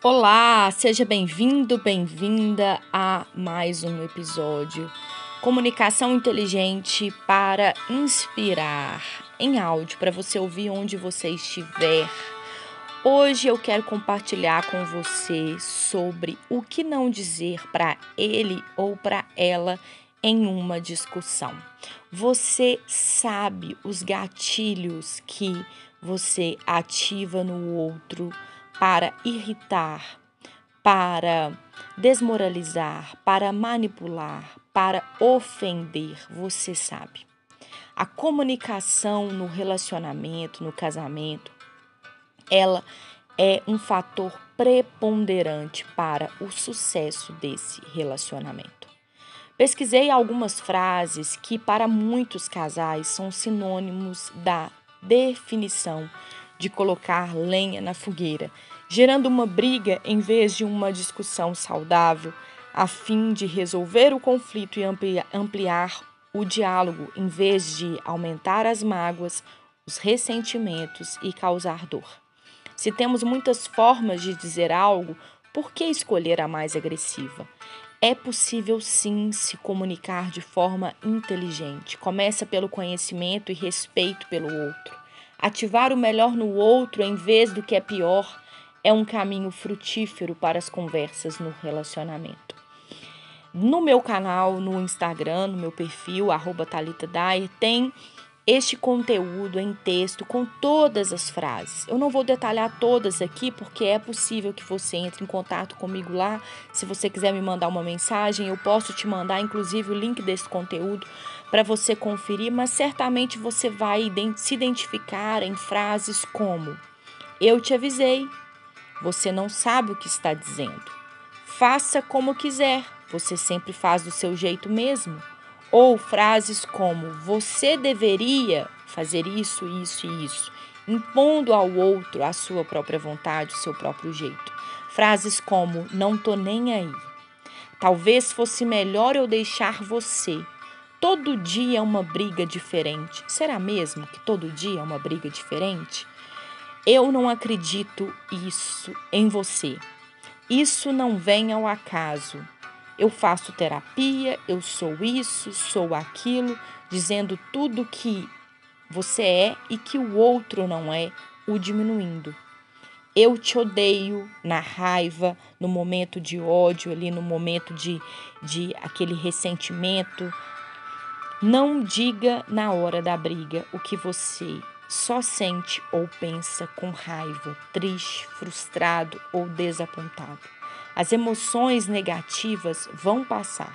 Olá, seja bem-vindo, bem-vinda a mais um episódio Comunicação Inteligente para inspirar em áudio para você ouvir onde você estiver. Hoje eu quero compartilhar com você sobre o que não dizer para ele ou para ela em uma discussão. Você sabe os gatilhos que você ativa no outro para irritar, para desmoralizar, para manipular, para ofender, você sabe. A comunicação no relacionamento, no casamento, ela é um fator preponderante para o sucesso desse relacionamento. Pesquisei algumas frases que, para muitos casais, são sinônimos da definição de colocar lenha na fogueira, gerando uma briga em vez de uma discussão saudável, a fim de resolver o conflito e ampliar o diálogo, em vez de aumentar as mágoas, os ressentimentos e causar dor. Se temos muitas formas de dizer algo, por que escolher a mais agressiva? É possível sim se comunicar de forma inteligente. Começa pelo conhecimento e respeito pelo outro. Ativar o melhor no outro em vez do que é pior é um caminho frutífero para as conversas no relacionamento. No meu canal, no Instagram, no meu perfil, arroba Thalita Dyer, tem este conteúdo em texto com todas as frases. Eu não vou detalhar todas aqui porque é possível que você entre em contato comigo lá. Se você quiser me mandar uma mensagem, eu posso te mandar inclusive o link desse conteúdo para você conferir, mas certamente você vai se identificar em frases como: Eu te avisei, você não sabe o que está dizendo. Faça como quiser, você sempre faz do seu jeito mesmo. Ou frases como você deveria fazer isso, isso e isso, impondo ao outro a sua própria vontade, o seu próprio jeito. Frases como não tô nem aí. Talvez fosse melhor eu deixar você. Todo dia é uma briga diferente. Será mesmo que todo dia é uma briga diferente? Eu não acredito isso em você. Isso não vem ao acaso. Eu faço terapia, eu sou isso, sou aquilo, dizendo tudo que você é e que o outro não é, o diminuindo. Eu te odeio na raiva, no momento de ódio, ali no momento de, de aquele ressentimento. Não diga na hora da briga o que você só sente ou pensa com raiva, triste, frustrado ou desapontado. As emoções negativas vão passar.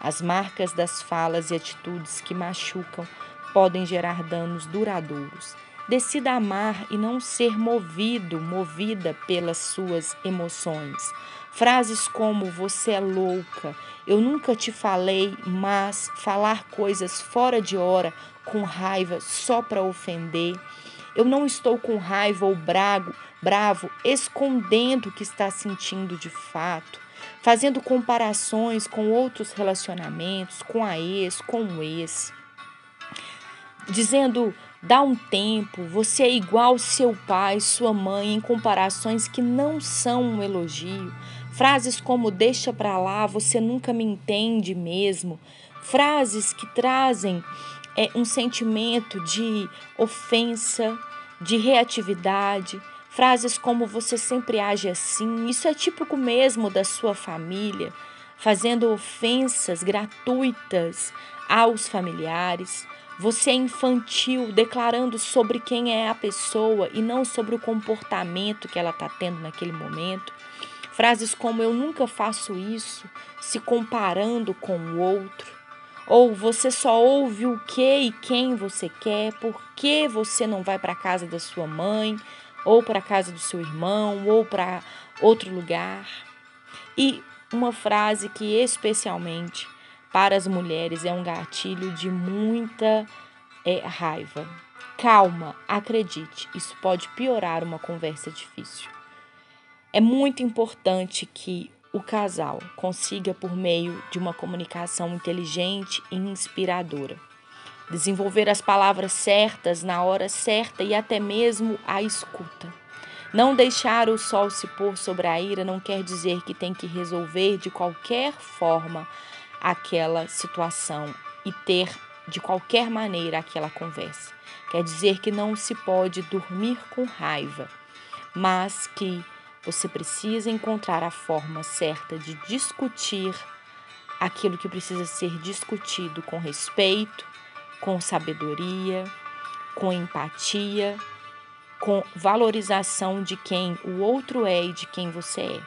As marcas das falas e atitudes que machucam podem gerar danos duradouros. Decida amar e não ser movido, movida pelas suas emoções. Frases como você é louca, eu nunca te falei, mas falar coisas fora de hora com raiva só para ofender. Eu não estou com raiva ou brago, bravo, escondendo o que está sentindo de fato, fazendo comparações com outros relacionamentos, com a ex, com o ex, dizendo dá um tempo, você é igual seu pai, sua mãe, em comparações que não são um elogio. Frases como deixa para lá, você nunca me entende mesmo. Frases que trazem é, um sentimento de ofensa, de reatividade. Frases como você sempre age assim, isso é típico mesmo da sua família, fazendo ofensas gratuitas aos familiares. Você é infantil, declarando sobre quem é a pessoa e não sobre o comportamento que ela está tendo naquele momento. Frases como eu nunca faço isso, se comparando com o outro. Ou você só ouve o que e quem você quer, por que você não vai para a casa da sua mãe, ou para a casa do seu irmão, ou para outro lugar. E uma frase que especialmente para as mulheres é um gatilho de muita é, raiva. Calma, acredite, isso pode piorar uma conversa difícil. É muito importante que o casal consiga, por meio de uma comunicação inteligente e inspiradora, desenvolver as palavras certas na hora certa e até mesmo a escuta. Não deixar o sol se pôr sobre a ira não quer dizer que tem que resolver de qualquer forma aquela situação e ter de qualquer maneira aquela conversa. Quer dizer que não se pode dormir com raiva, mas que você precisa encontrar a forma certa de discutir aquilo que precisa ser discutido com respeito, com sabedoria, com empatia, com valorização de quem o outro é e de quem você é.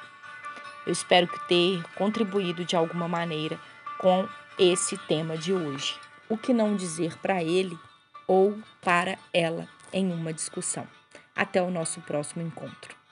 Eu espero que ter contribuído de alguma maneira com esse tema de hoje. O que não dizer para ele ou para ela em uma discussão. Até o nosso próximo encontro.